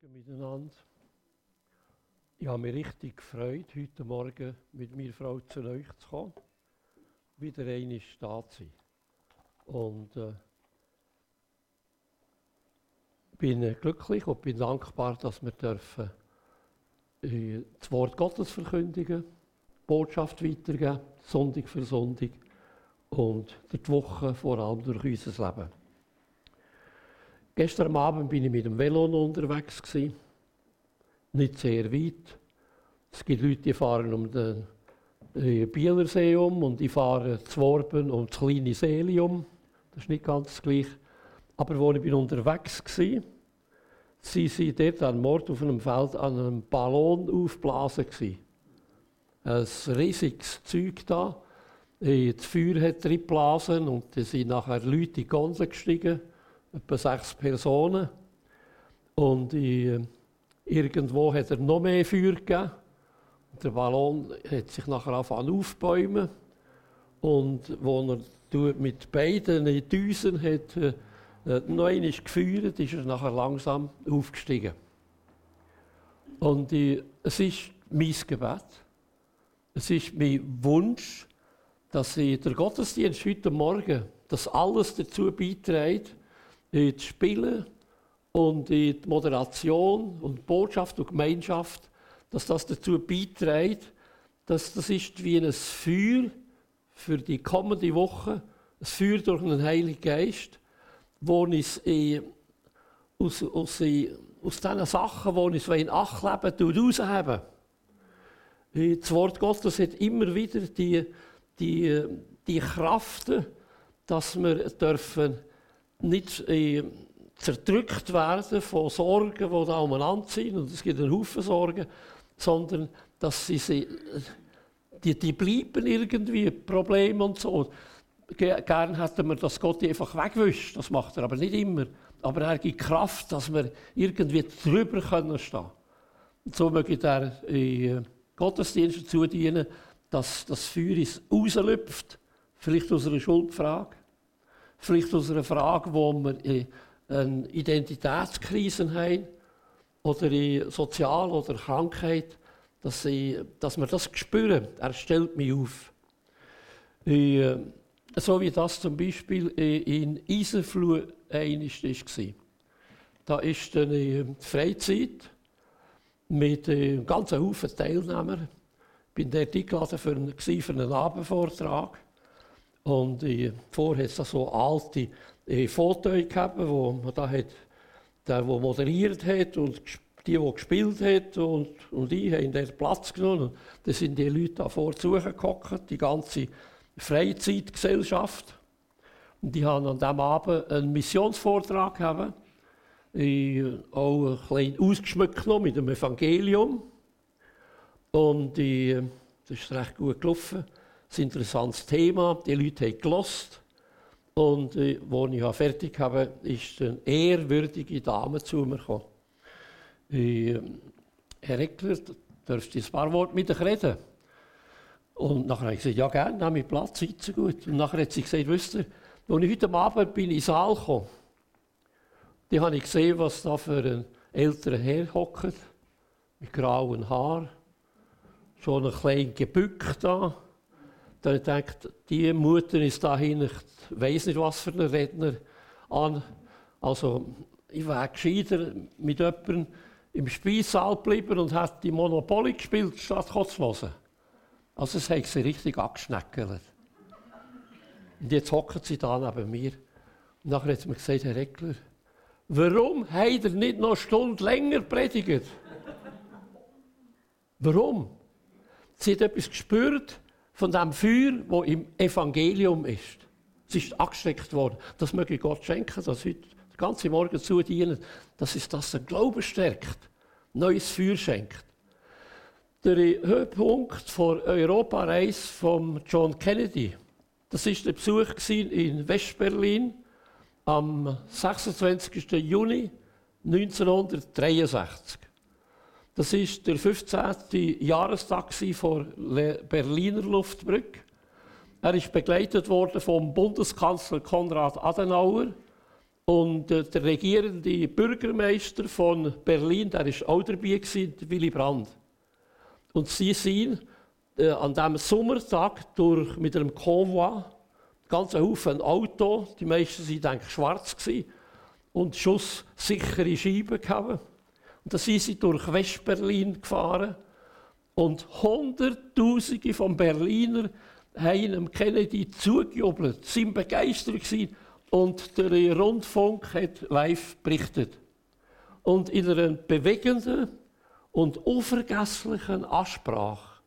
Morgen miteinander. Ich habe mich richtig gefreut, heute Morgen mit meiner Frau zu euch zu kommen, wieder einmal da zu sein. Und äh, bin äh, glücklich und bin dankbar, dass wir dürfen äh, das Wort Gottes verkündigen, die Botschaft weitergeben, Sonntag für Sonntag und die Woche vor allem durch unser Leben. Gestern Abend bin ich mit dem Velo unterwegs. Gewesen. Nicht sehr weit. Es gibt Leute, die fahren um den äh, Bielersee um und die fahren zu um das kleine See um. Das ist nicht ganz gleich. Aber als ich bin unterwegs war, sie sind dort an Mord auf einem Feld an einem Ballon aufgeblasen. Gewesen. Ein riesiges Zeug da. Äh, das Feuer hat drin geblasen und da sind nachher Leute in die Gonse gestiegen etwa sechs Personen. Und in, irgendwo hat er noch mehr Feuer gegeben. Der Ballon hat sich nachher angefangen aufbäumen. Und wo er mit beiden Düsen hat, äh, noch einmal gefeuert, ist er nachher langsam aufgestiegen. Und äh, es ist mein Gebet, es ist mein Wunsch, dass der Gottesdienst heute Morgen das alles dazu beiträgt, in das Spielen und in die Moderation und Botschaft und Gemeinschaft, dass das dazu beiträgt, dass das ist wie ein Feuer für die kommende Woche, ein Feuer durch den Heiligen Geist, wo es aus, aus, aus diesen Sachen, die uns in Acht leben, rausheben. Das Wort Gottes hat immer wieder die, die, die Kraft, dass wir dürfen nicht äh, zerdrückt werden von Sorgen, die da umeinander sind, und es gibt einen Haufen Sorgen, sondern dass sie, sie die, die bleiben irgendwie, Probleme und so. Gern hätten wir, dass Gott die einfach wegwischt, das macht er aber nicht immer. Aber er gibt Kraft, dass wir irgendwie drüber können stehen Und so möge er in Gottesdienst dazu dienen, dass das Feuer rauslüpft, vielleicht aus einer Schuldfrage, vielleicht aus einer Frage, wo wir eine Identitätskrise haben oder in Sozial- oder Krankheit, dass, ich, dass wir das spüren. Er stellt mich auf. Ich, äh, so wie das zum Beispiel in Eisenfluh einmal war. Da ist eine Freizeit mit einem ganzen Haufen Teilnehmern. Ich war dort eingeladen für einen, für einen Abendvortrag. Und äh, vorher hat es so alte äh, Fotos gehabt, wo man da hat, der, der moderiert hat und die, die gespielt hat und, und ich haben den Platz genommen. Da sind die Leute da vor zugehockt, die ganze Freizeitgesellschaft. Und die haben an diesem Abend einen Missionsvortrag gehabt. Ich, auch ein bisschen ausgeschmückt mit dem Evangelium. Und ich, das ist recht gut gelaufen ein interessantes Thema. Die Leute haben gelost. Und äh, als ich fertig habe, ist eine ehrwürdige Dame zu mir gekommen. Äh, Herr Eckler, dürfte ein paar Worte mit euch reden? Und nachher habe ich gesagt, ja gerne, nehme ich Platz, sitzen gut. Und nachher hat sie gesagt, wisst ihr, als ich heute Abend bin in den Saal gekommen, die habe ich gesehen, was da für ein älterer Herr hockt, mit grauen Haaren, schon ein klein gebückt da dann ich gedacht, die Mutter ist dahin, ich weiß nicht, was für ein Redner an. Also, ich wäre gescheiter mit jemandem im Speissaal geblieben und hat die Monopoly gespielt, statt hören. Also, es hat sie richtig angeschneckelt. Und jetzt hocken sie da neben mir. Und nachher hat sie mir gesagt, Herr Eckler, warum hat er nicht noch eine Stunde länger predigt? warum? Sie hat etwas gespürt, von dem Feuer, wo im Evangelium ist. Es ist angesteckt worden. Das möge Gott schenken, dass heute den ganzen Morgen zu dienen, dass es das den Glauben stärkt, neues Feuer schenkt. Der Höhepunkt der Europareise von John Kennedy, das ist der Besuch in Westberlin am 26. Juni 1963. Das ist der 15. Jahrestag vor Berliner Luftbrücke. Er ist begleitet worden vom Bundeskanzler Konrad Adenauer Und äh, der regierende Bürgermeister von Berlin, der ist auch dabei Willy Brandt. Und sie sind äh, an diesem Sommertag durch, mit einem Konvoi, ganz Haufen Auto, die meisten sind denke schwarz gewesen, und schusssichere Scheiben gehabt. Und da sind sie durch Westberlin gefahren. Und Hunderttausende von Berliner haben Kennedy zugejubelt, sind begeistert gewesen. Und der Rundfunk hat live berichtet. Und in einer bewegenden und unvergesslichen Ansprache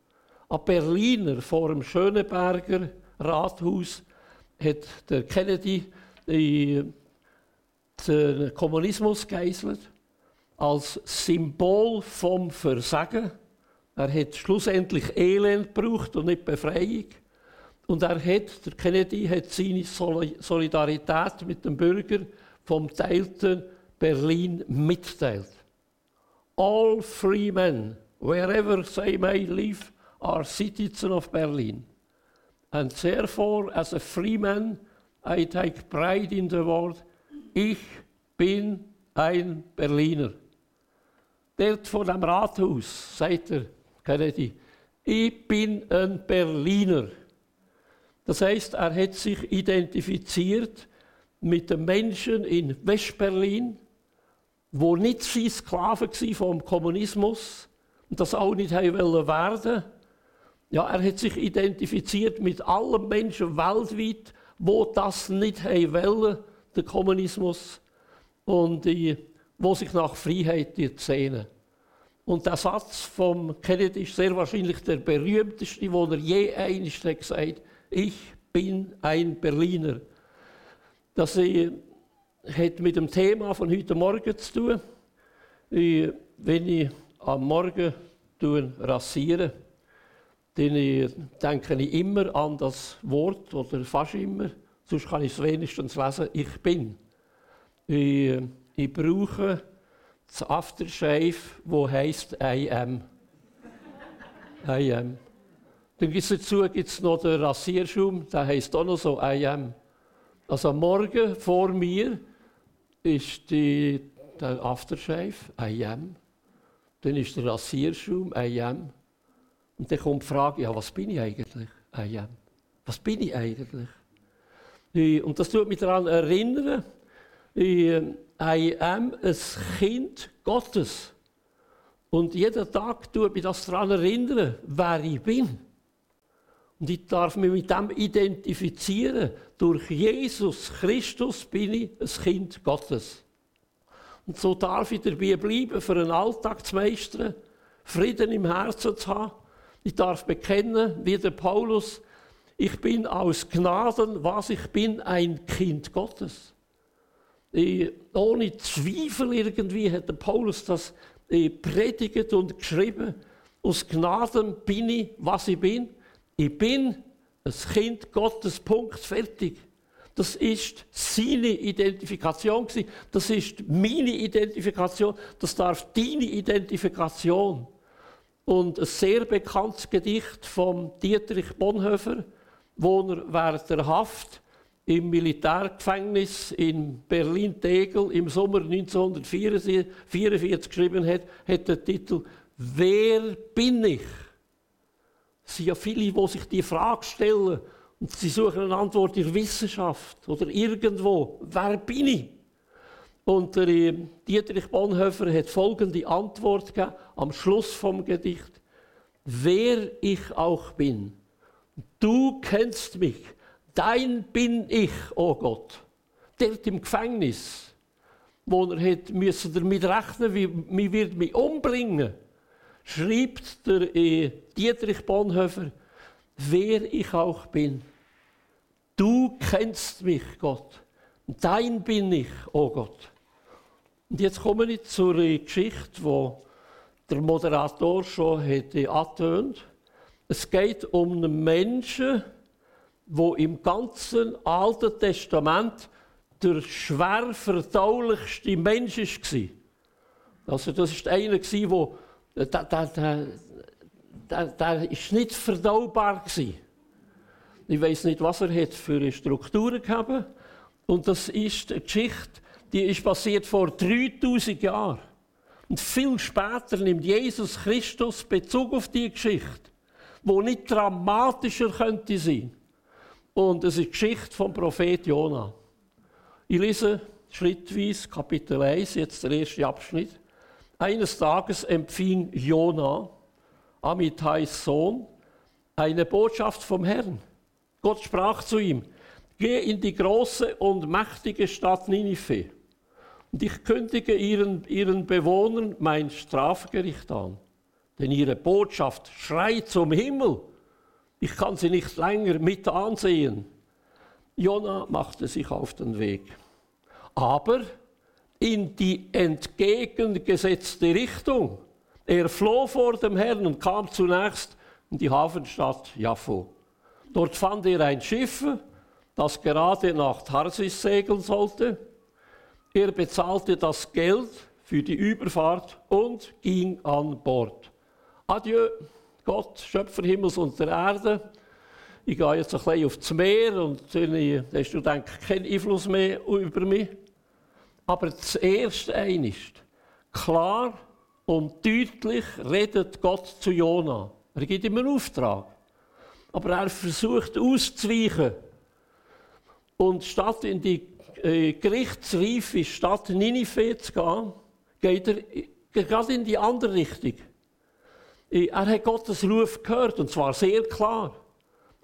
an Berliner vor dem Schöneberger Rathaus hat der Kennedy den Kommunismus geißelt als Symbol vom Versagen. Er hat schlussendlich Elend gebraucht und nicht Befreiung. Und er hat, der Kennedy hat seine Solidarität mit den Bürgern vom teilten Berlin mitteilt. All free men, wherever they may live, are citizens of Berlin. And therefore, as a free man, I take pride in the word, ich bin ein Berliner. Dort vor dem Rathaus sagt er, Kennedy, ich bin ein Berliner. Das heißt, er hat sich identifiziert mit den Menschen in Westberlin, wo nicht sie Sklaven waren vom Kommunismus und das auch nicht werden werden. Ja, er hat sich identifiziert mit allen Menschen weltweit, wo das nicht wollen, der Kommunismus, und die, wo sich nach Freiheit sehnen. Und der Satz vom Kennedy ist sehr wahrscheinlich der berühmteste, den er je einst gesagt hat ich bin ein Berliner. Das äh, hat mit dem Thema von heute Morgen zu tun. Äh, wenn ich am Morgen rasiere, dann äh, denke ich immer an das Wort, oder fast immer, sonst kann ich es wenigstens lesen, ich bin. Ich, ich brauche das Aftershave, wo heißt I am. I am. Dann gibt es dazu gibt's noch den Rasierschaum, der heißt auch noch so I am. Also Morgen vor mir ist die, der Aftershave, I am. Dann ist der Rasierschaum, I am. Und dann kommt die Frage, ja, was bin ich eigentlich? I am. Was bin ich eigentlich? Und das tut mich daran erinnern, I am ein Kind Gottes. Und jeden Tag tut mich das daran erinnern, wer ich bin. Und ich darf mich mit dem identifizieren. Durch Jesus Christus bin ich ein Kind Gottes. Und so darf ich dabei bleiben, für einen Alltag zu meistern, Frieden im Herzen zu haben. Ich darf bekennen, wie der Paulus, ich bin aus Gnaden, was ich bin, ein Kind Gottes. Ich, ohne Zweifel irgendwie hat der Paulus das predigt und geschrieben. Aus Gnaden bin ich, was ich bin. Ich bin ein Kind Gottes, Punkt, fertig. Das ist seine Identifikation. Das ist meine Identifikation. Das darf deine Identifikation. Und ein sehr bekanntes Gedicht von Dietrich Bonhoeffer, wo er während der Haft im Militärgefängnis in Berlin-Tegel im Sommer 1944 geschrieben hat, hat der Titel Wer bin ich? Es sind ja viele, die sich die Frage stellen und sie suchen eine Antwort in der Wissenschaft oder irgendwo. Wer bin ich? Und der äh, Dietrich Bonhoeffer hat folgende Antwort gegeben am Schluss vom Gedicht. Wer ich auch bin, du kennst mich, dein bin ich, oh Gott. Dort im Gefängnis, wo er hat müssen damit rechnen, wie, wie wird mich umbringen schreibt der äh, Dietrich Bonhoeffer, wer ich auch bin. Du kennst mich, Gott. Dein bin ich, oh Gott. Und jetzt komme ich zur äh, Geschichte, wo der Moderator schon hätte angetönt. Es geht um einen Menschen, wo im ganzen Alten Testament der schwer verdaulichste Mensch war. Also das war einer, der der, der, der, der ist nicht verdaubar gewesen. Ich weiß nicht, was er für Strukturen gehabt. Und das ist eine Geschichte, die ist passiert vor 3000 Jahren. Und viel später nimmt Jesus Christus Bezug auf die Geschichte, wo nicht dramatischer könnte sein. Und es ist die Geschichte vom Prophet Jona. Ich lese schrittweise Kapitel 1, jetzt der erste Abschnitt. Eines Tages empfing Jona, Amitais Sohn, eine Botschaft vom Herrn. Gott sprach zu ihm, geh in die große und mächtige Stadt Ninive und ich kündige ihren, ihren Bewohnern mein Strafgericht an. Denn ihre Botschaft schreit zum Himmel. Ich kann sie nicht länger mit ansehen. Jona machte sich auf den Weg. Aber in die entgegengesetzte Richtung. Er floh vor dem Herrn und kam zunächst in die Hafenstadt Jaffo. Dort fand er ein Schiff, das gerade nach Tarsis segeln sollte. Er bezahlte das Geld für die Überfahrt und ging an Bord. Adieu, Gott, Schöpfer Himmels und der Erde. Ich gehe jetzt ein bisschen aufs Meer und dann hast du, denke keinen Einfluss mehr über mich. Aber das Erste ist, klar und deutlich redet Gott zu Jona. Er gibt ihm einen Auftrag. Aber er versucht auszuweichen. Und statt in die äh, gerichtsreife Stadt Ninive zu gehen, geht er gerade in die andere Richtung. Er hat Gottes Ruf gehört, und zwar sehr klar.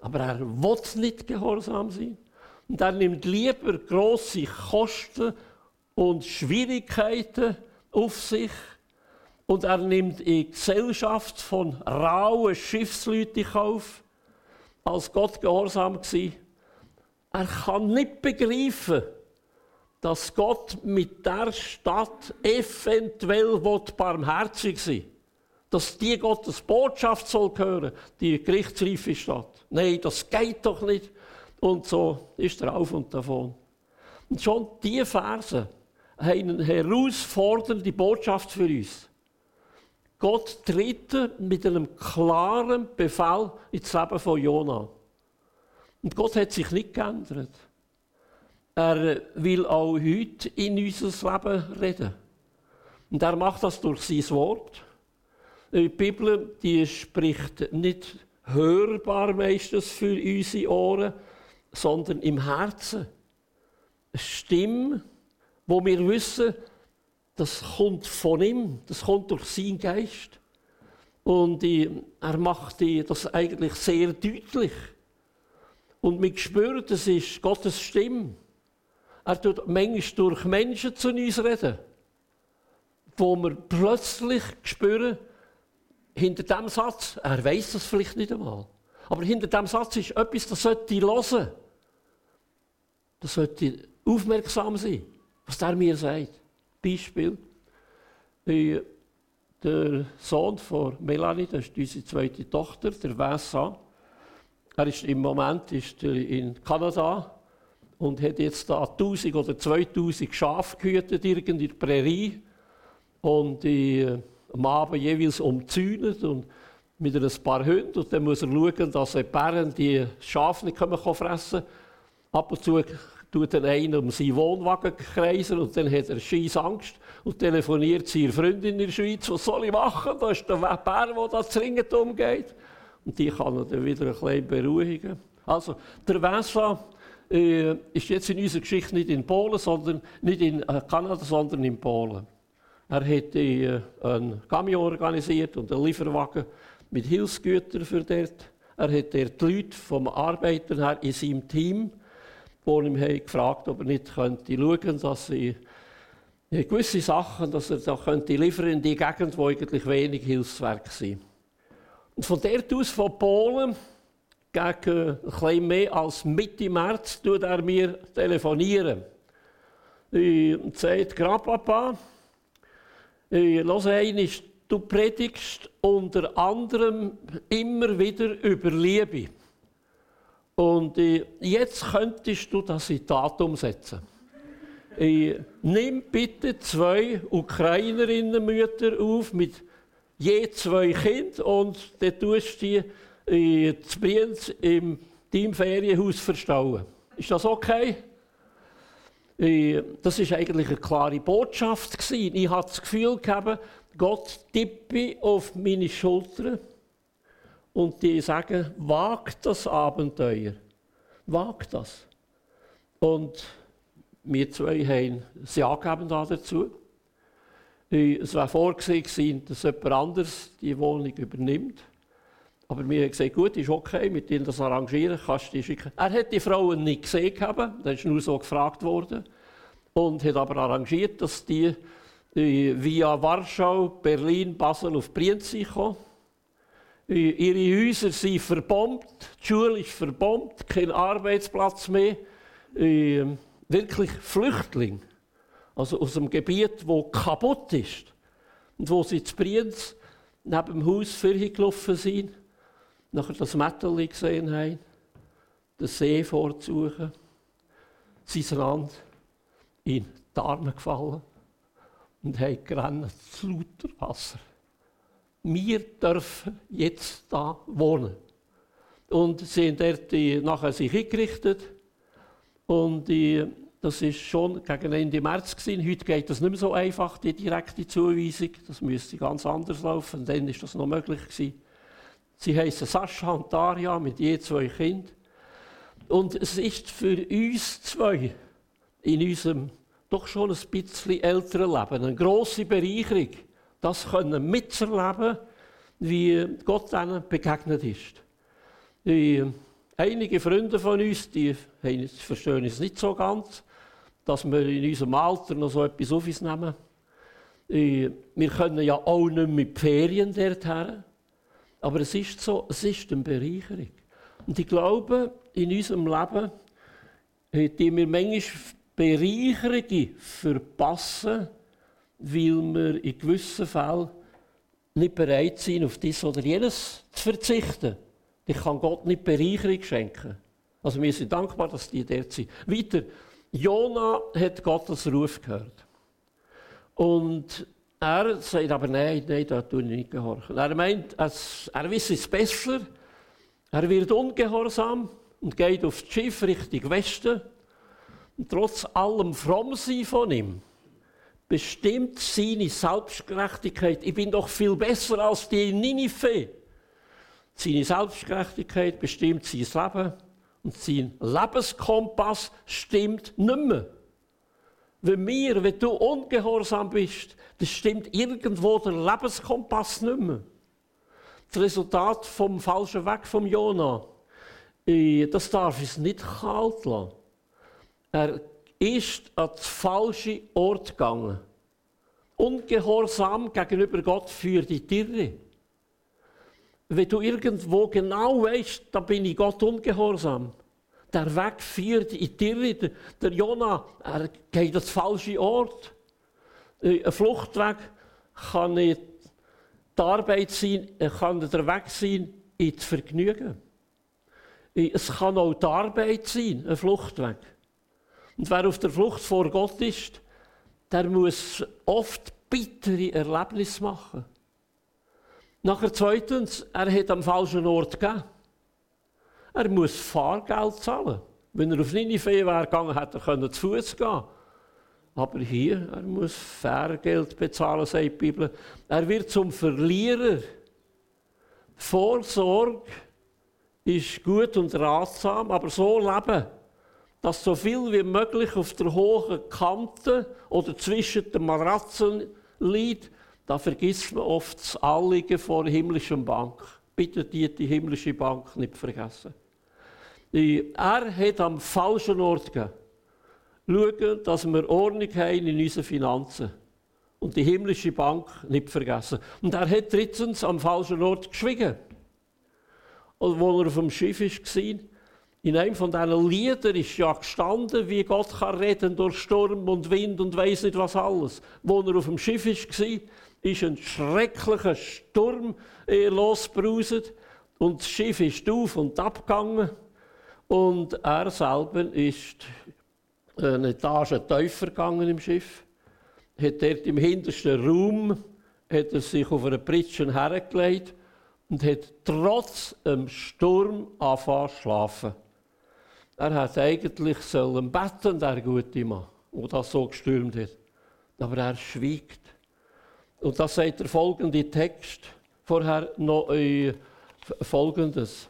Aber er will nicht gehorsam sein. Und er nimmt lieber große Kosten und Schwierigkeiten auf sich. Und er nimmt in Gesellschaft von rauen Schiffsleuten auf, als Gott gehorsam war. Er kann nicht begreifen, dass Gott mit der Stadt eventuell barmherzig sein will. Dass die Gottes Botschaft soll hören, die gerichtsreife Stadt. Nein, das geht doch nicht. Und so ist er auf und davon. Und schon diese Verse haben eine herausfordernde Botschaft für uns. Gott tritt mit einem klaren Befehl ins Leben von Jona. Und Gott hat sich nicht geändert. Er will auch heute in unser Leben reden. Und er macht das durch sein Wort. Die Bibel die spricht nicht hörbar meistens für unsere Ohren, sondern im Herzen. Eine Stimme, wo wir wissen, das kommt von ihm, das kommt durch seinen Geist. Und er macht das eigentlich sehr deutlich. Und wir spüren, das ist Gottes Stimme. Er tut manchmal durch Menschen zu uns reden, wo wir plötzlich spüren, hinter diesem Satz, er weiß das vielleicht nicht einmal, aber hinter diesem Satz ist etwas, das sollte ich hören. Das sollte aufmerksam sein, was der mir sagt. Beispiel, der Sohn von Melanie, das ist unsere zweite Tochter, der Vincent, er ist im Moment ist in Kanada und hat jetzt da 1000 oder 2000 Schafe gehütet in der Prärie und die, äh, am Abend jeweils umzäunet und mit ein paar Hunden und dann muss er schauen, dass die Bären die Schafe nicht fressen können. Ab und zu tut er einen um seinen Wohnwagen kreisen und dann hat er scheiß Angst und telefoniert zu ihrer Freundin in der Schweiz, was soll ich machen? Da ist der Bär, der da dringend umgeht. Und die kann er dann wieder ein bisschen beruhigen. Also, der Vincent äh, ist jetzt in unserer Geschichte nicht in Polen, sondern nicht in äh, Kanada, sondern in Polen. Er hat äh, einen Camion organisiert und einen Lieferwagen mit Hilfsgütern für dort. Er hat dort die Leute vom Arbeiter her in seinem Team, die ihm gefragt ob er nicht könnte schauen dass sie gewisse Sachen, dass er da könnte liefern in die Gegend, wo eigentlich wenig Hilfswerk sind. Und von dort aus, von Polen, gegen ein mehr als Mitte März tut er mir telefonieren. Und sagt, Grandpapa, los einmal, du predigst unter anderem immer wieder über Liebe. Und jetzt könntest du das in Tat umsetzen. Nimm bitte zwei Ukrainerinnenmütter auf mit je zwei Kindern und dann tust du die in Brienz im Teamferienhaus verstauen. Ist das okay? Äh, das ist eigentlich eine klare Botschaft gewesen. Ich hatte das Gefühl gehabt, Gott tippe auf meine Schulter und die sagen, wagt das Abenteuer, wagt das. Und wir zwei haben es Ja gegeben dazu. Äh, es war vorgesehen, dass jemand anderes die Wohnung übernimmt. Aber wir haben gesagt, gut, ist okay, mit ihnen das arrangieren, kannst du die schicken. Er hat die Frauen nicht gesehen, das ist nur so gefragt worden. Und hat aber arrangiert, dass die äh, via Warschau, Berlin, Basel auf Brienz kommen. Äh, ihre Häuser sind verbombt, die Schule ist verbombt, kein Arbeitsplatz mehr. Äh, wirklich Flüchtling. Also aus einem Gebiet, wo kaputt ist. Und wo sie zu Brienz neben dem Haus vorgelaufen sind nachher das Mädchen gesehen haben, den See vorzusuchen, sein Land in die Arme gefallen und haben gerannt zu lauter Wasser. Wir dürfen jetzt da wohnen. Und sie haben dort nachher sich eingerichtet und das ist schon gegen Ende März gewesen. Heute geht das nicht mehr so einfach, die direkte Zuweisung. Das müsste ganz anders laufen. Und dann ist das noch möglich gewesen. Sie heißen Sascha und Daria mit je zwei Kindern. Und es ist für uns zwei in unserem doch schon ein bisschen älteren Leben eine grosse Bereicherung, das können mitzuerleben, wie Gott ihnen begegnet ist. Die, einige Freunde von uns, die verstehen es nicht so ganz, dass wir in unserem Alter noch so etwas auf uns nehmen. Wir können ja auch nicht mehr mit Ferien dorthin. Aber es ist so, es ist eine Bereicherung. Und ich glaube, in unserem Leben die wir manchmal Bereicherungen verpassen, weil wir in gewissen Fällen nicht bereit sind, auf dies oder jenes zu verzichten. Ich kann Gott nicht Bereicherung schenken. Also wir sind dankbar, dass die dort sind. Weiter, Jona hat Gottes Ruf gehört. Und er sagt aber, nein, nein, da tue ich nicht gehorchen. Er meint, er wisse es besser, er wird ungehorsam und geht auf das Schiff Richtung Westen. Und trotz allem Frommsein von ihm bestimmt seine Selbstgerechtigkeit. Ich bin doch viel besser als die in Ninive. Seine Selbstgerechtigkeit bestimmt sein Leben und sein Lebenskompass stimmt nicht mehr. Wenn mir, wenn du ungehorsam bist, das stimmt irgendwo der Lebenskompass nicht mehr. Das Resultat vom falschen Weg vom Jona, äh, das darf es nicht kalt lassen. Er ist an den falschen Ort gegangen. Ungehorsam gegenüber Gott für die Tiere. Wenn du irgendwo genau weißt, da bin ich Gott ungehorsam, der Weg führt in die Irre. Der Jona, er geht an den falschen Ort. Äh, ein Fluchtweg kann nicht die Arbeit sein, kann der Weg sein ins Vergnügen. Äh, es kann auch die Arbeit sein, ein Fluchtweg. Und wer auf der Flucht vor Gott ist, der muss oft bittere Erlebnisse machen. Nachher zweitens, er hat am falschen Ort gegeben. Er muss Fahrgeld zahlen. Wenn er auf Ninive wäre gegangen, hätte er zu Fuß gehen Aber hier, er muss Fahrgeld bezahlen, sagt die Bibel. Er wird zum Verlierer. Vorsorge ist gut und ratsam, aber so leben, dass so viel wie möglich auf der hohen Kante oder zwischen den Matratzen liegt, da vergisst man oft das Anliegen vor der himmlischen Bank. Bitte die, die himmlische Bank nicht vergessen. Er hat am falschen Ort gegeben. Schauen, dass wir Ordnung haben in unseren Finanzen. Und die himmlische Bank nicht vergessen. Und er hat drittens am falschen Ort geschwiegen. Und wo er auf dem Schiff war, in einem von diesen Liedern ist ja gestanden, wie Gott kann reden durch Sturm und Wind und weiss nicht was alles. Wo er auf dem Schiff war, ist ein schrecklicher Sturm losgebrauset und das Schiff ist auf und abgegangen. Und er selber ist eine Etage tiefer gegangen im Schiff, hat dort im hintersten Raum hat er sich auf einer Pritsche hergelegt und hat trotz dem Sturm angefangen zu schlafen. Er hat eigentlich sollen beten, der gute Mann. wo das so gestürmt hat. Aber er schwiegt. Und das sagt der folgende Text. Vorher noch äh, folgendes.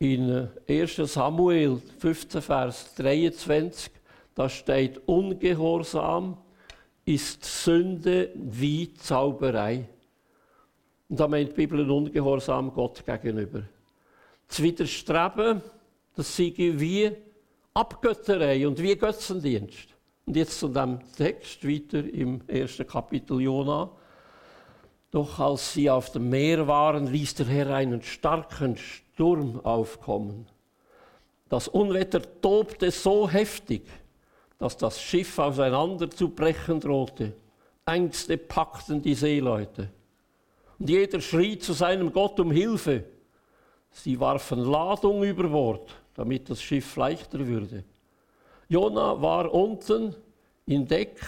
In 1 Samuel 15, Vers 23, da steht, Ungehorsam ist Sünde wie Zauberei. Und da meint die Bibel ein Ungehorsam Gott gegenüber. Zu widerstreben, das sei wie Abgötterei und wie Götzendienst. Und jetzt zu dem Text weiter im ersten Kapitel Jona. Doch als sie auf dem Meer waren, ließ der Herr einen starken Sturm aufkommen. Das Unwetter tobte so heftig, dass das Schiff auseinanderzubrechen drohte. Ängste packten die Seeleute. Und jeder schrie zu seinem Gott um Hilfe. Sie warfen Ladung über Bord, damit das Schiff leichter würde. Jona war unten in Deck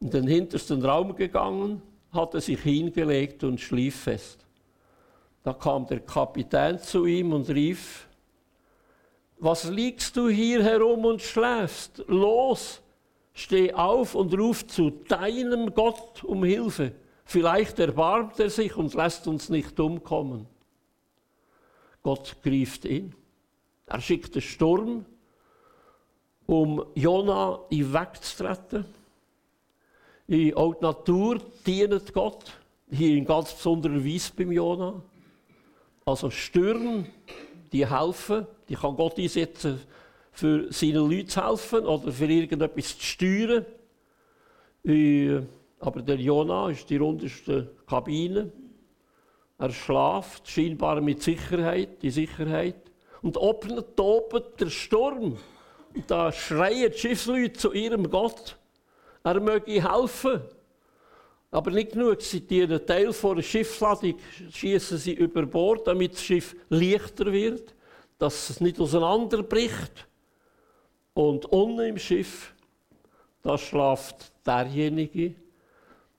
in den hintersten Raum gegangen hatte sich hingelegt und schlief fest. Da kam der Kapitän zu ihm und rief, was liegst du hier herum und schläfst? Los, steh auf und ruf zu deinem Gott um Hilfe. Vielleicht erbarmt er sich und lässt uns nicht umkommen. Gott griff ihn. Er schickte Sturm, um Jona wegzutreten. Auch die Natur dient Gott, hier in ganz besonderer Weise beim Jona. Also Stürme, die helfen, die kann Gott einsetzen, für seine Leute zu helfen oder für irgendetwas zu steuern. Aber der Jona ist die unterste Kabine. Er schlaft, scheinbar mit Sicherheit, die Sicherheit. Und oben tobt der Sturm. Und da schreien die Schiffsleute zu ihrem Gott. Er möge helfen. Aber nicht genug, sie einen Teil von der Schiffsladung schießen sie über Bord, damit das Schiff leichter wird, dass es nicht auseinanderbricht. Und unten im Schiff, da schlaft derjenige,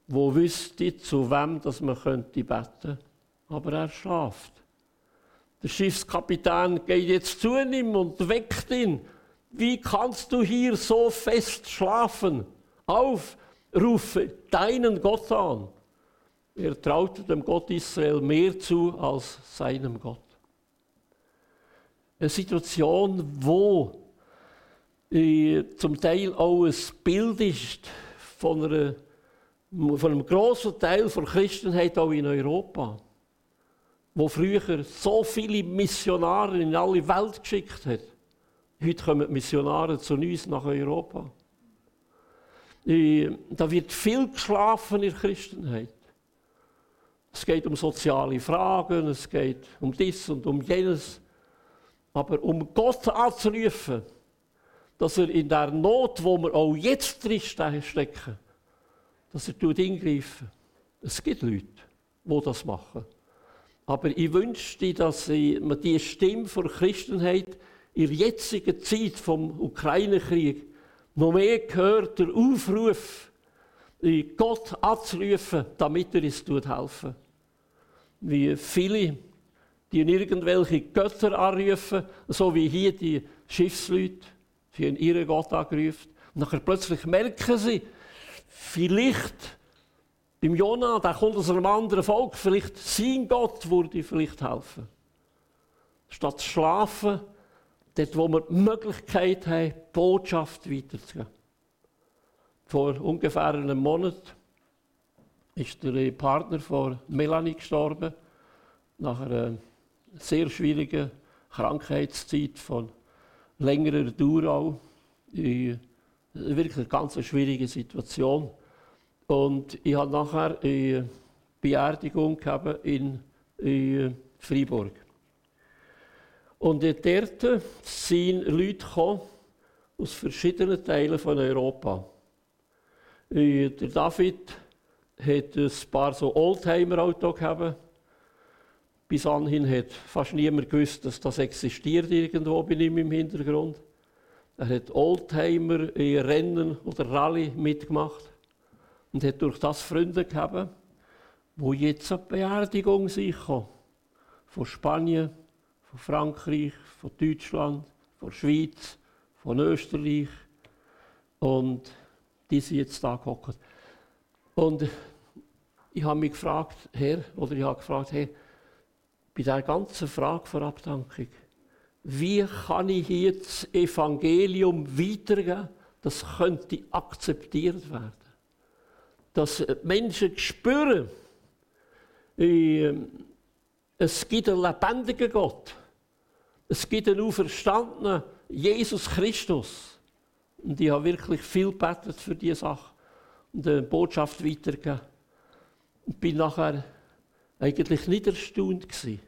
wo wüsste, zu wem dass man könnte beten. Aber er schlaft. Der Schiffskapitän geht jetzt zu ihm und weckt ihn. Wie kannst du hier so fest schlafen? Auf, rufe deinen Gott an. Er traute dem Gott Israel mehr zu als seinem Gott. Eine Situation, wo äh, zum Teil auch ein Bild ist von, einer, von einem großen Teil der Christenheit auch in Europa, wo früher so viele Missionare in alle Welt geschickt hat. Heute kommen Missionare zu uns nach Europa. Da wird viel geschlafen in der Christenheit. Es geht um soziale Fragen, es geht um dies und um jenes. Aber um Gott anzurufen, dass er in der Not, wo wir auch jetzt drin stecken, dass er tut eingreifen. Es gibt Leute, die das machen. Aber ich wünschte, dass man die Stimme der Christenheit in der jetzigen Zeit vom Ukraine-Krieg noch mehr gehört der Aufruf, Gott anzurufen, damit er uns helfen Wie viele, die irgendwelche Götter anrufen, so wie hier die Schiffsleute, die haben ihren Gott angerufen. Und dann plötzlich merken sie, vielleicht beim Jonah, der kommt aus einem anderen Volk, vielleicht sein Gott würde vielleicht helfen. Statt zu schlafen, dort wo wir die Möglichkeit haben, die Botschaft weiterzugeben. Vor ungefähr einem Monat ist der Partner von Melanie gestorben, nach einer sehr schwierigen Krankheitszeit von längerer Dauer auch. Wirklich eine ganz schwierige Situation. Und ich habe nachher eine Beerdigung in, in Freiburg. Und dort sind Leute gekommen aus verschiedenen Teilen von Europa. Der David hat ein paar so Oldtimer-Autos gehabt. Bis anhin hat fast niemand gewusst, dass das existiert irgendwo bei ihm im Hintergrund. Er hat Oldtimer in Rennen oder Rallye mitgemacht und hat durch das Freunde gehabt, wo jetzt eine Beerdigung sich von Spanien, von Frankreich, von Deutschland, von Schweiz, von Österreich. Und die sind jetzt da gehockt. Und ich habe mich gefragt, Herr, oder ich habe gefragt, Herr, bei der ganzen Frage von Abdankung, wie kann ich hier das Evangelium weitergeben, das könnte akzeptiert werden. Dass Menschen spüren, äh, es gibt einen lebendigen Gott. Es gibt einen auferstandenen Jesus Christus. Und ich habe wirklich viel gebetet für diese Sache und eine Botschaft weitergegeben. Und bin nachher eigentlich nicht erstaunt gewesen,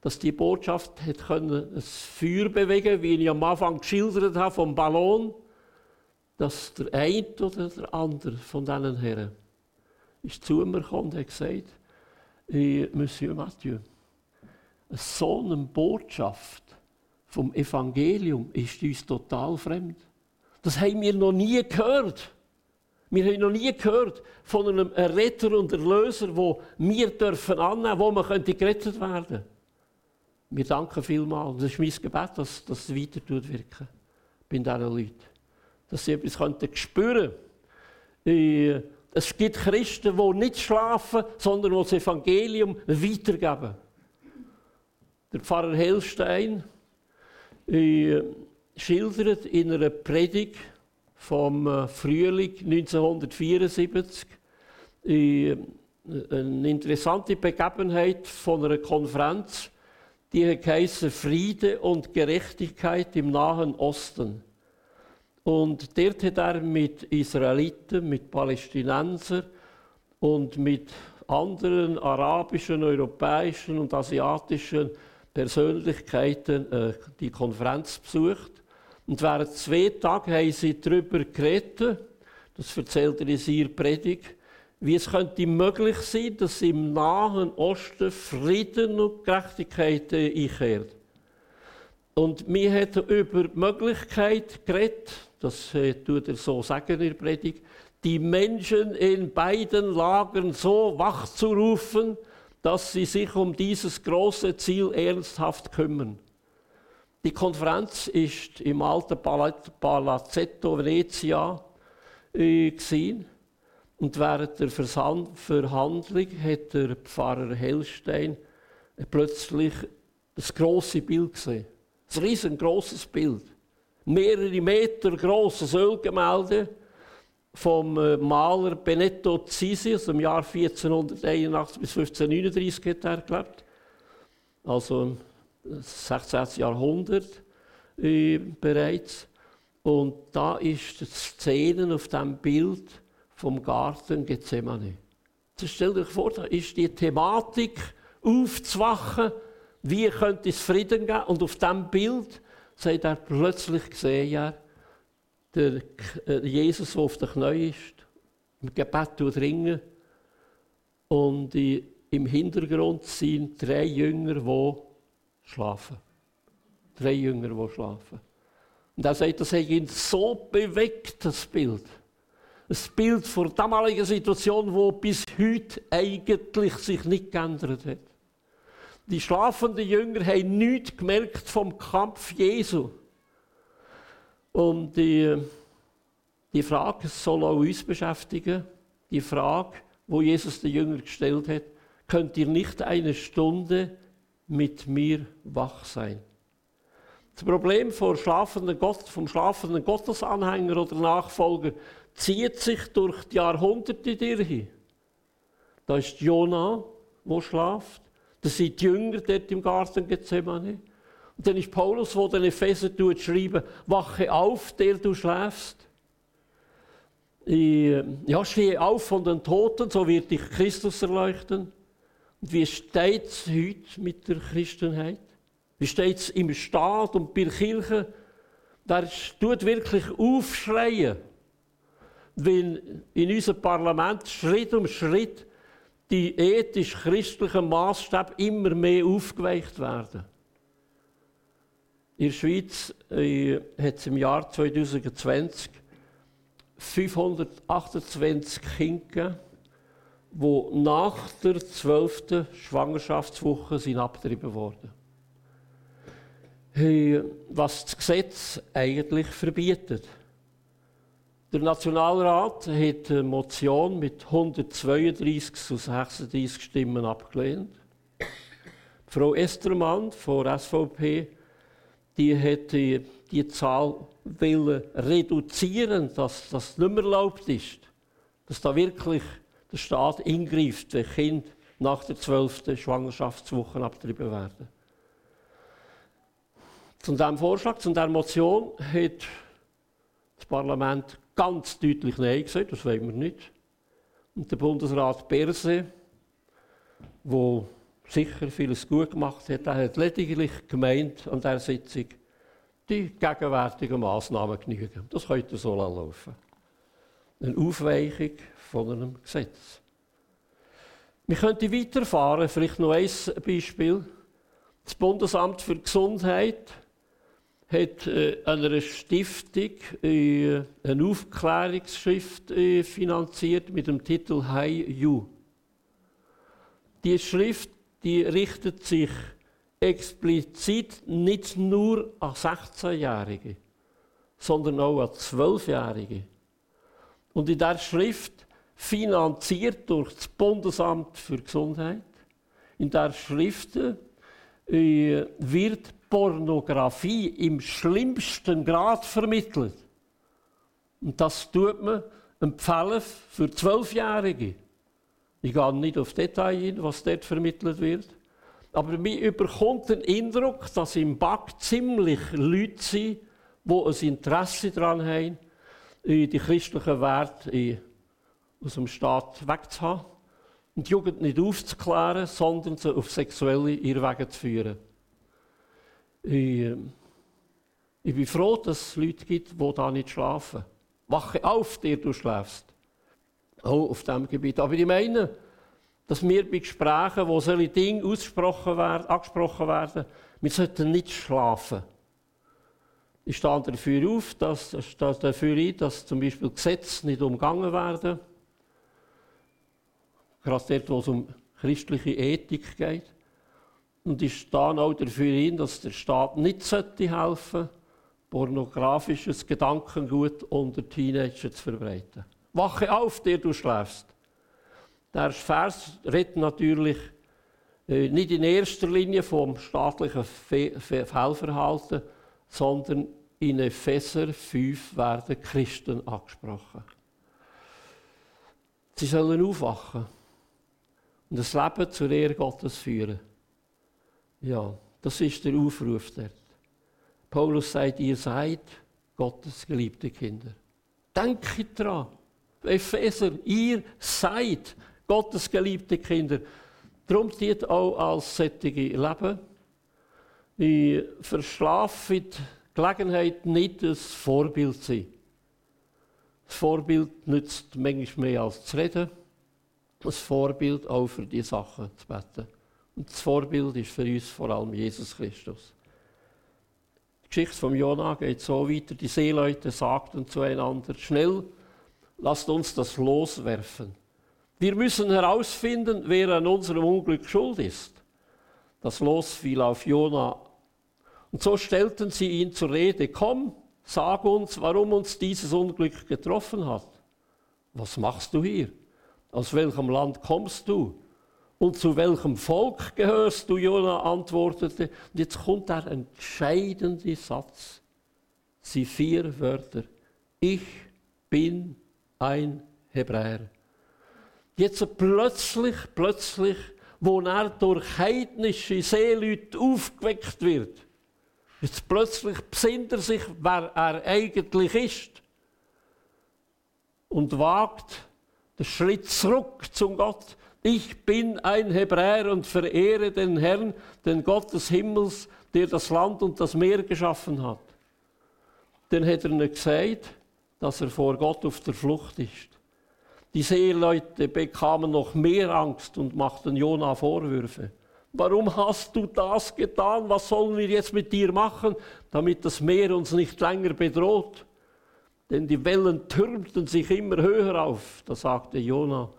dass die Botschaft hat können ein Feuer bewegen wie ich am Anfang geschildert habe vom Ballon, dass der eine oder der andere von diesen Herren ist zu mir gekommen und hat gesagt, Monsieur Mathieu, so eine Botschaft vom Evangelium ist uns total fremd. Das haben wir noch nie gehört. Wir haben noch nie gehört von einem Retter und Erlöser, wo wir dürfen annehmen, wo könnte gerettet werden. Wir danken vielmals. Das ist mein Gebet, dass das weiter wirken bei diesen Leuten. Dass sie etwas könnten spüren äh, Es gibt Christen, die nicht schlafen, sondern das Evangelium weitergeben. Der Pfarrer Hellstein äh, schildert in einer Predigt vom äh, Frühling 1974 äh, eine interessante Begebenheit von einer Konferenz, die heißt Friede und Gerechtigkeit im Nahen Osten. Und dort hat er mit Israeliten, mit Palästinensern und mit anderen arabischen, europäischen und asiatischen Persönlichkeiten äh, die Konferenz besucht. Und während zwei Tagen haben sie darüber geredet, das erzählt er in seiner Predigt, wie es könnte möglich sein, dass im Nahen Osten Frieden und Gerechtigkeit einkehrt. Und mir hat über die Möglichkeit geredet, das äh, tut er so sagen in der Predigt, die Menschen in beiden Lagern so wach zu rufen, dass sie sich um dieses große Ziel ernsthaft kümmern. Die Konferenz ist im alten Palazzetto Venezia äh. Und während der Versand Verhandlung hat der Pfarrer Hellstein plötzlich das große Bild gesehen. Ein riesengroßes Bild. Mehrere Meter großes Ölgemälde vom äh, Maler Benetto Zisi aus dem Jahr 1481 bis 1539 hat er gelebt. Also 16. Jahrhundert äh, bereits. Und da ist die Szene auf dem Bild vom Garten Gethsemane. Jetzt stellt euch vor, da ist die Thematik aufzuwachen, wie könnte es Frieden geben? Und auf diesem Bild sagt er plötzlich gesehen, der äh, Jesus, der auf den Knien ist, im Gebet ringen und im Hintergrund sind drei Jünger, die schlafen. Drei Jünger, die schlafen. Und er sagt, das hat ihn so bewegt, das Bild ein Bild von der damaligen Situation, wo bis heute eigentlich sich nicht geändert hat. Die schlafenden Jünger haben nichts gemerkt vom Kampf Jesu. Und die, die Frage soll auch uns beschäftigen. Die Frage, wo Jesus den Jünger gestellt hat, könnt ihr nicht eine Stunde mit mir wach sein? Das Problem vom schlafenden, Gott, vom schlafenden Gottesanhänger oder Nachfolger zieht sich durch die Jahrhunderte durch. Da ist Jona, wo schlaft. Das sind die Jünger dort im Garten Gethsemane. Dann ist Paulus, der den Epheser schreibt, wache auf, der du schläfst. Ja, stehe auf von den Toten, so wird dich Christus erleuchten. Und wie steht es heute mit der Christenheit? Wie steht es im Staat und bei der Kirche? Der tut wirklich aufschreien wenn in unserem Parlament Schritt um Schritt die ethisch-christlichen Maßstäbe immer mehr aufgeweicht werden. In der Schweiz äh, hat es im Jahr 2020 528 Kinder die nach der 12. Schwangerschaftswoche sind abgetrieben wurden. Was das Gesetz eigentlich verbietet. Der Nationalrat hat eine Motion mit 132 zu 36 Stimmen abgelehnt. Frau Estermann von SVP, die hätte die Zahl wollen reduzieren, dass das nicht mehr erlaubt ist, dass da wirklich der Staat ingreift, wenn Kinder nach der zwölften Schwangerschaftswoche abgetrieben werden. Zu diesem Vorschlag, zu dieser Motion, hat das Parlament ganz deutlich Nein gesagt, das wollen wir nicht. Und der Bundesrat Berse, der sicher vieles gut gemacht hat, der hat lediglich gemeint an dieser Sitzung, die gegenwärtigen Massnahmen genügen. Das könnte so laufen. Eine Aufweichung von einem Gesetz. Wir könnten weiterfahren, vielleicht noch ein Beispiel. Das Bundesamt für Gesundheit hat äh, einer Stiftung äh, eine Aufklärungsschrift äh, finanziert mit dem Titel Hi You. Die Schrift die richtet sich explizit nicht nur an 16-Jährige, sondern auch an 12-Jährige. Und in der Schrift, finanziert durch das Bundesamt für Gesundheit, in der Schrift äh, wird Pornografie im schlimmsten Grad vermittelt. Und das tut man empfehlen für Zwölfjährige. Ich gehe nicht auf Details ein, was dort vermittelt wird. Aber mir überkommt den Eindruck, dass im BAC ziemlich Leute sind, die ein Interesse daran haben, die christlichen Werte aus dem Staat wegzuhaben und die Jugend nicht aufzuklären, sondern sie auf sexuelle Irrwege zu führen. Ich, äh, ich bin froh, dass es Leute gibt, die da nicht schlafen. Wache auf, der du schläfst. Auch auf diesem Gebiet. Aber ich meine, dass wir bei Gesprächen, wo solche Dinge ausgesprochen werden, angesprochen werden, wir sollten nicht schlafen. Ich stehe dafür auf, dass, dass dafür ein, dass zum Beispiel Gesetze nicht umgangen werden. Gerade dort, wo es um christliche Ethik geht. Und ich stehe auch dafür ein, dass der Staat nicht helfen sollte, pornografisches Gedankengut unter Teenagern zu verbreiten. Wache auf, der du schläfst. Der Vers redet natürlich äh, nicht in erster Linie vom staatlichen Fehlverhalten, sondern in Epheser 5 werden Christen angesprochen. Sie sollen aufwachen und das Leben zur Ehre Gottes führen. Ja, das ist der Aufruf dort. Paulus sagt, ihr seid Gottes geliebte Kinder. Denkt dran. Epheser, ihr seid Gottes geliebte Kinder. Darum tut auch als solche leben. Die Gelegenheit nicht, ein Vorbild sein. Das Vorbild nützt manchmal mehr als zu reden. Das Vorbild auch für die Sachen zu beten. Und das Vorbild ist für uns vor allem Jesus Christus. Die Geschichte von Jonah geht so weiter. Die Seeleute sagten zueinander: Schnell, lasst uns das loswerfen. Wir müssen herausfinden, wer an unserem Unglück schuld ist. Das Los fiel auf Jona. Und so stellten sie ihn zur Rede. Komm, sag uns, warum uns dieses Unglück getroffen hat. Was machst du hier? Aus welchem Land kommst du? Und zu welchem Volk gehörst du? Jona antwortete. Und jetzt kommt der entscheidende Satz. Sie vier Wörter. Ich bin ein Hebräer. Jetzt plötzlich, plötzlich, wo er durch heidnische Seeleute aufgeweckt wird, jetzt plötzlich besinnt er sich, wer er eigentlich ist und wagt den Schritt zurück zum Gott. Ich bin ein Hebräer und verehre den Herrn, den Gott des Himmels, der das Land und das Meer geschaffen hat. Dann hat er nicht gesagt, dass er vor Gott auf der Flucht ist. Die Seeleute bekamen noch mehr Angst und machten Jona Vorwürfe. Warum hast du das getan? Was sollen wir jetzt mit dir machen, damit das Meer uns nicht länger bedroht? Denn die Wellen türmten sich immer höher auf. Da sagte Jona,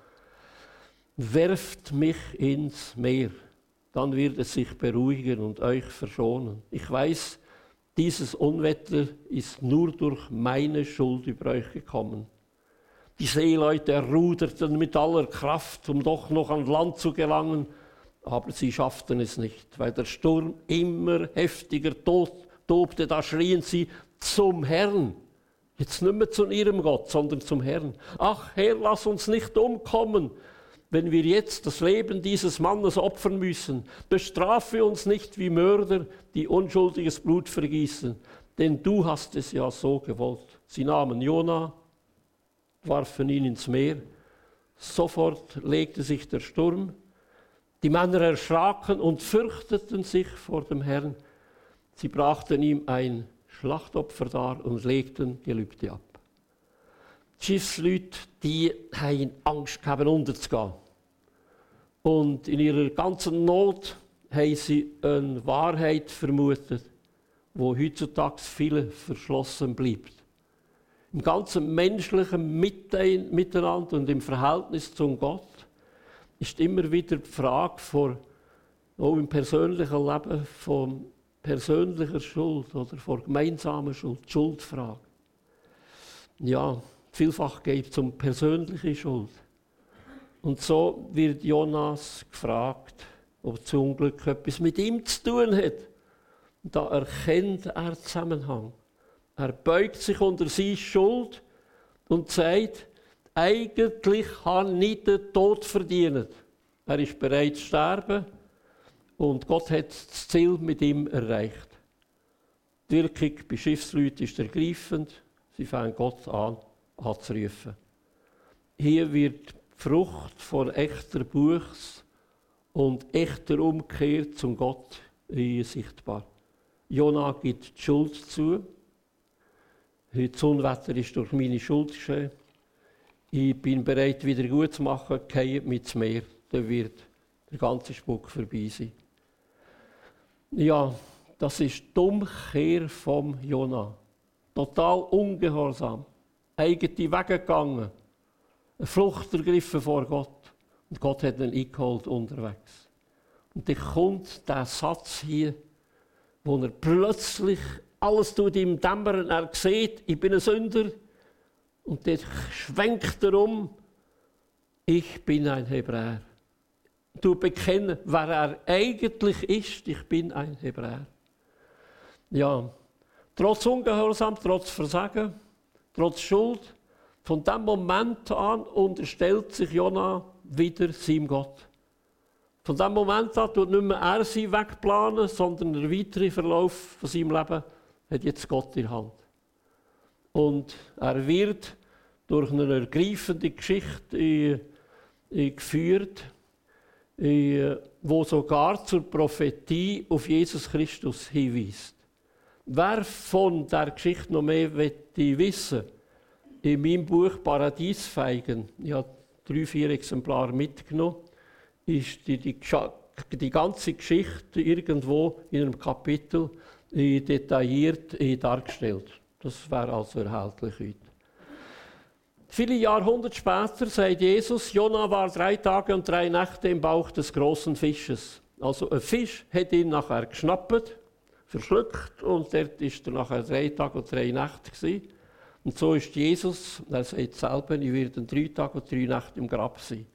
werft mich ins Meer, dann wird es sich beruhigen und euch verschonen. Ich weiß, dieses Unwetter ist nur durch meine Schuld über euch gekommen. Die Seeleute ruderten mit aller Kraft, um doch noch an Land zu gelangen, aber sie schafften es nicht, weil der Sturm immer heftiger tobte. Da schrien sie zum Herrn. Jetzt nicht mehr zu ihrem Gott, sondern zum Herrn. Ach Herr, lass uns nicht umkommen, wenn wir jetzt das Leben dieses Mannes opfern müssen. Bestrafe uns nicht wie Mörder, die unschuldiges Blut vergießen, denn du hast es ja so gewollt. Sie nahmen Jona, warfen ihn ins Meer. Sofort legte sich der Sturm. Die Männer erschraken und fürchteten sich vor dem Herrn. Sie brachten ihm ein Schlachtopfer dar und legten Gelübde ab. Schiffsleute, die haben Angst gehabt, unterzugehen. Und in ihrer ganzen Not haben sie eine Wahrheit vermutet, wo heutzutage viele verschlossen bleibt im ganzen menschlichen Miteinander und im Verhältnis zum Gott ist immer wieder die Frage vor, auch im persönlichen Leben von persönlicher Schuld oder vor gemeinsamer Schuld, die Schuldfrage. Ja, vielfach geht es um persönliche Schuld. Und so wird Jonas gefragt, ob das Unglück etwas mit ihm zu tun hat. Und da erkennt er Zusammenhang. Er beugt sich unter seine Schuld und sagt, eigentlich habe ich den Tod verdient. Er ist bereit zu sterben und Gott hat das Ziel mit ihm erreicht. Die Wirkung bei Schiffsleuten ist ergreifend. Sie fangen Gott an anzurufen. Hier wird die Frucht von echter Buchs und echter Umkehr zum Gott sichtbar. Jona gibt die Schuld zu das Unwetter ist durch meine Schuld geschehen. Ich bin bereit, wieder gut zu machen. Geht mit ins Meer. Dann wird der ganze Spuk vorbei sein. Ja, das ist die Umkehr vom Jonah. Total ungehorsam. Eigene Wege gegangen. Eine Flucht ergriffen vor Gott. Und Gott hat ihn eingeholt unterwegs. Und dann kommt der Satz hier, wo er plötzlich alles tut ihm dämmern. Er sieht, ich bin ein Sünder. Und der schwenkt er um. Ich bin ein Hebräer. Du bekennen, wer er eigentlich ist. Ich bin ein Hebräer. Ja, trotz Ungehorsam, trotz Versagen, trotz Schuld, von dem Moment an unterstellt sich Jona wieder seinem Gott. Von dem Moment an tut nicht mehr er sie wegplanen, sondern der weitere Verlauf von seinem Leben hat jetzt Gott in der Hand. Und er wird durch eine ergreifende Geschichte geführt, wo sogar zur Prophetie auf Jesus Christus hinweist. Wer von der Geschichte noch mehr wissen in meinem Buch Paradiesfeigen, ich habe drei, vier Exemplare mitgenommen, ist die, die, die ganze Geschichte irgendwo in einem Kapitel detailliert dargestellt. Das wäre also erhältlich heute. Viele Jahrhunderte später sagt Jesus, Jona war drei Tage und drei Nächte im Bauch des großen Fisches. Also ein Fisch hat ihn nachher geschnappt, verschluckt und dort ist er nachher drei Tage und drei Nächte gewesen. Und so ist Jesus, er sagt selber, ich werde drei Tage und drei Nächte im Grab sein.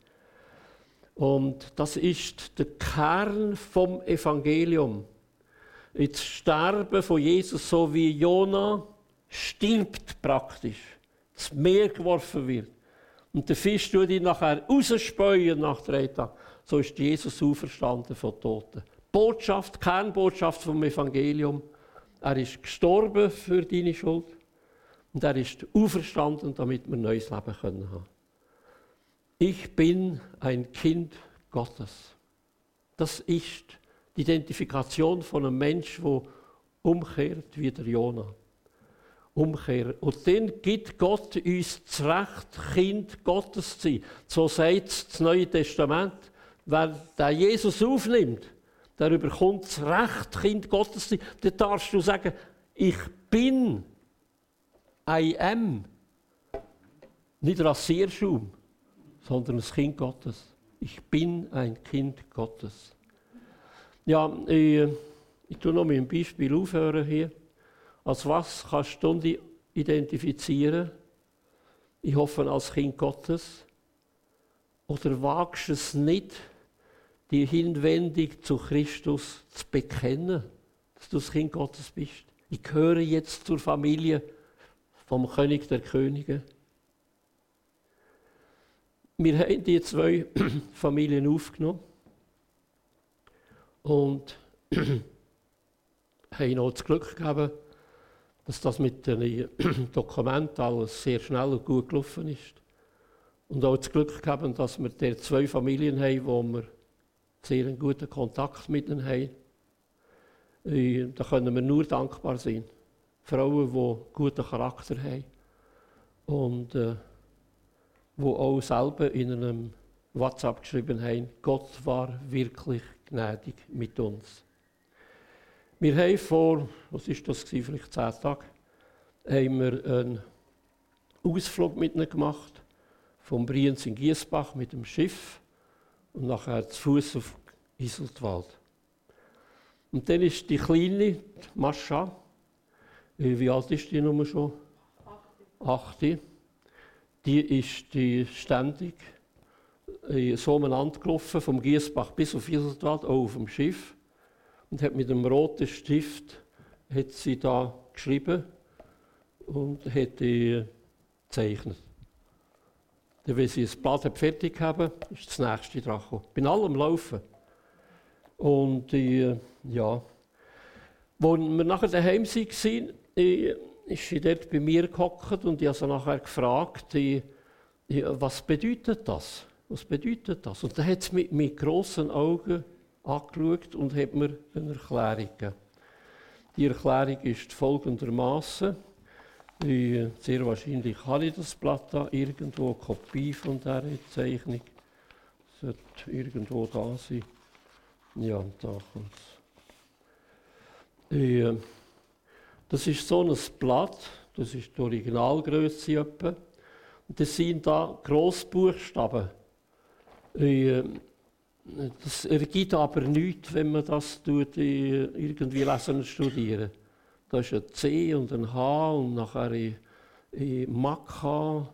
Und das ist der Kern vom Evangelium ins Sterben von Jesus, so wie Jona stirbt praktisch, ins Meer geworfen wird. Und der Fisch tut ihn nachher rausspäuen nach drei Tagen. So ist Jesus auferstanden von Toten. Botschaft, Kernbotschaft vom Evangelium. Er ist gestorben für deine Schuld. Und er ist auferstanden, damit wir ein neues Leben können haben. Ich bin ein Kind Gottes. Das ist die Identifikation von einem Menschen, der umkehrt wie der Jona. Umkehren. Und dann gibt Gott uns das Recht, Kind Gottes zu sein. So sagt das Neue Testament. Wer Jesus aufnimmt, der überkommt das Recht, Kind Gottes zu sein. Dann darfst du sagen, ich bin, I am. Nicht Rasierschaum, sondern ein Kind Gottes. Ich bin ein Kind Gottes. Ja, ich, ich tue noch mit einem Beispiel aufhören hier. Als was kannst du dich identifizieren? Ich hoffe, als Kind Gottes. Oder wagst du es nicht, die Hinwendung zu Christus zu bekennen, dass du das Kind Gottes bist? Ich gehöre jetzt zur Familie vom König der Könige. Wir haben die zwei Familien aufgenommen und haben auch das Glück gehabt, dass das mit den Dokumenten alles sehr schnell und gut gelaufen ist. Und auch das Glück gehabt, dass wir der zwei Familien haben, wo wir sehr guten Kontakt mit ihnen haben. Äh, da können wir nur dankbar sein. Frauen, die guten Charakter haben und äh, wo auch selber in einem WhatsApp geschrieben haben, Gott war wirklich gnädig mit uns. Wir haben vor, was ist das gewesen, vielleicht zehn Tage, haben wir einen Ausflug mit ihnen gemacht, vom Brienz in Giesbach mit dem Schiff und nachher zu Fuß auf Iseltwald. Und dann ist die Kleine, die Mascha, äh, wie alt ist die Nummer schon? Achte. Die ist die ständig so umeinander gelaufen, vom Giesbach bis auf Iseltwald, auch auf dem Schiff. Und hat mit einem roten Stift hat sie da geschrieben und hat die gezeichnet. Dann, wenn sie das Blatt fertig haben, ist das nächste dran gekommen. Bin allem Laufen. Und äh, ja, als wir nachher daheim waren, äh, ist sie dort bei mir gehockt und ich habe sie nachher gefragt, äh, was bedeutet das? Was bedeutet das? Und dann hat sie mit, mit grossen Augen angeschaut und hat mir eine Erklärung gegeben. Die Erklärung ist folgendermaßen. Sehr wahrscheinlich habe ich das Blatt da irgendwo, eine Kopie von dieser Zeichnung. Sollte irgendwo da sein. Ja, da kommt es. Das ist so ein Blatt, das ist die Originalgröße etwa. Und das sind da Großbuchstaben. Das ergibt aber nichts, wenn man das irgendwie lesen und studieren. Da ist ein C und ein H und nachher ein, ein Makha.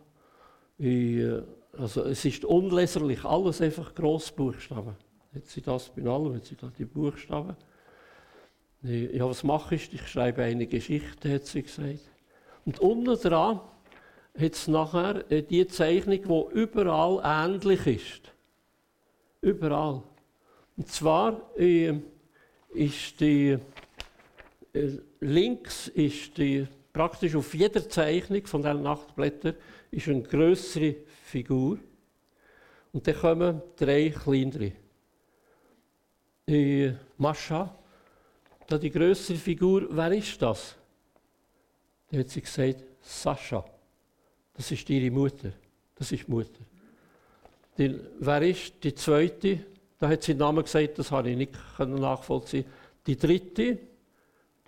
Also es ist unleserlich, alles einfach Grossbuchstaben. Jetzt sind das bei allem, jetzt sind das die Buchstaben. Ja, was mache ich? Ich schreibe eine Geschichte, hat sie gesagt. Und unten dran hat es nachher äh, die Zeichnung, die überall ähnlich ist. Überall. Und zwar äh, ist die äh, links ist die praktisch auf jeder Zeichnung von diesen Nachtblättern ist eine größere Figur und dann kommen drei kleinere. Die Mascha, die größere Figur, wer ist das? Da hat sie gesagt, Sascha. Das ist ihre Mutter. Das ist Mutter. Die, wer ist die zweite? Da hat sie den Namen gesagt, das habe ich nicht nachvollziehen. Die dritte,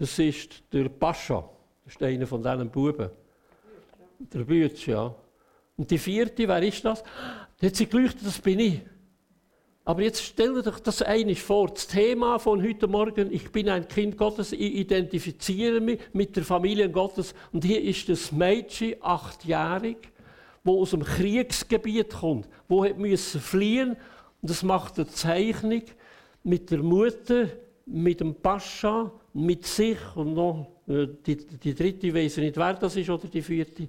das ist der Pascha. Das ist einer von diesen Buben. Der Bütsch, ja. Und die vierte, wer ist das? Die hat sie geleuchtet, das bin ich. Aber jetzt stell dir das einig vor. Das Thema von heute Morgen, ich bin ein Kind Gottes, ich identifiziere mich mit der Familie Gottes. Und hier ist das Mädchen, achtjährig, wo aus dem Kriegsgebiet kommt, wo müssen fliehen und das macht eine Zeichnung mit der Mutter, mit dem Pascha, mit sich und noch äh, die, die dritte, weiß ich nicht, wer das ist oder die vierte.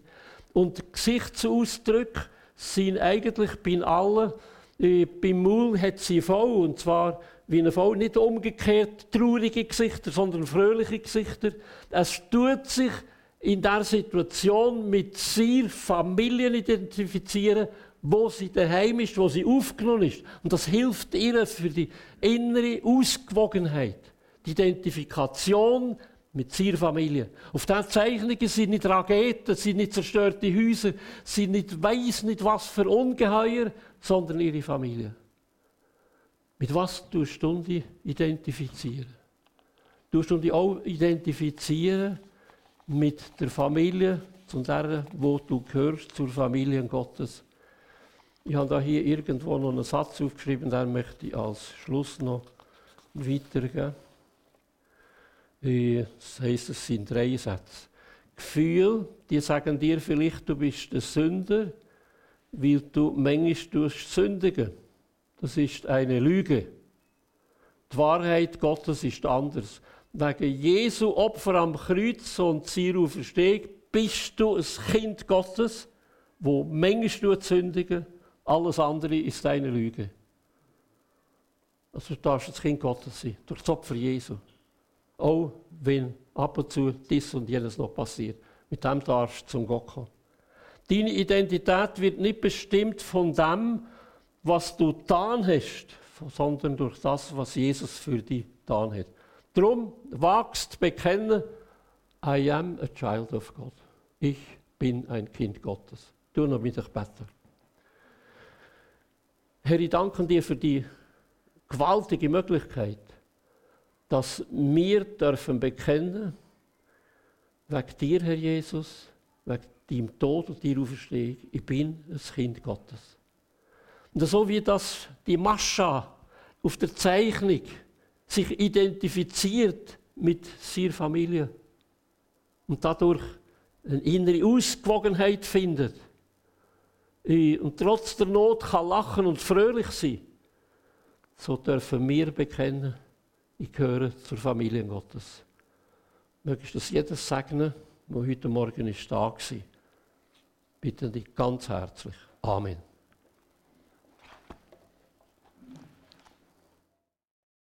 Und Gesichtsausdrücke sind eigentlich bei allen, äh, beim Maul hat sie voll, und zwar wie eine Frau, nicht umgekehrt traurige Gesichter, sondern fröhliche Gesichter. Es tut sich in der Situation mit sehr Familien identifizieren, wo sie daheim ist, wo sie aufgenommen ist. Und das hilft ihr für die innere Ausgewogenheit, die Identifikation mit ihrer Familie. Auf diesen Zeichnungen sind nicht Raketen, sind nicht zerstörte Häuser, sind nicht weiss nicht was für Ungeheuer, sondern ihre Familie. Mit was tust du dich identifizieren? Tust du dich auch identifizieren mit der Familie, zu der, wo du gehörst, zur Familie Gottes. Ich habe da hier irgendwo noch einen Satz aufgeschrieben, den möchte ich als Schluss noch weitergeben. Das heisst, es sind drei Sätze. Gefühl, die sagen dir vielleicht, du bist ein Sünder, weil du manchmal sündigen Das ist eine Lüge. Die Wahrheit Gottes ist anders. Wegen Jesu Opfer am Kreuz und seiner Verstehung bist du ein Kind Gottes, wo manchmal sündigen Alles andere ist eine Lüge. Also du darfst das Kind Gottes sein, durch das Opfer Jesu. Auch wenn ab und zu dies und jenes noch passiert. Mit dem darfst du zum Gott kommen. Deine Identität wird nicht bestimmt von dem, was du getan hast, sondern durch das, was Jesus für dich getan hat. Darum wagst bekennen, I am a child of God. Ich bin ein Kind Gottes. Du noch mit euch beten. Herr, ich danke dir für die gewaltige Möglichkeit, dass wir dürfen bekennen, wegen dir, Herr Jesus, wegen deinem Tod und deiner Auferstehung, ich bin ein Kind Gottes. Und so wie das die Mascha auf der Zeichnung sich identifiziert mit seiner Familie und dadurch eine innere Ausgewogenheit findet und trotz der Not kann lachen und fröhlich sein, so dürfen wir bekennen, ich gehöre zur Familie Gottes. Mögest das jedes segnen, der heute Morgen ist da war. Bitte dich ganz herzlich. Amen.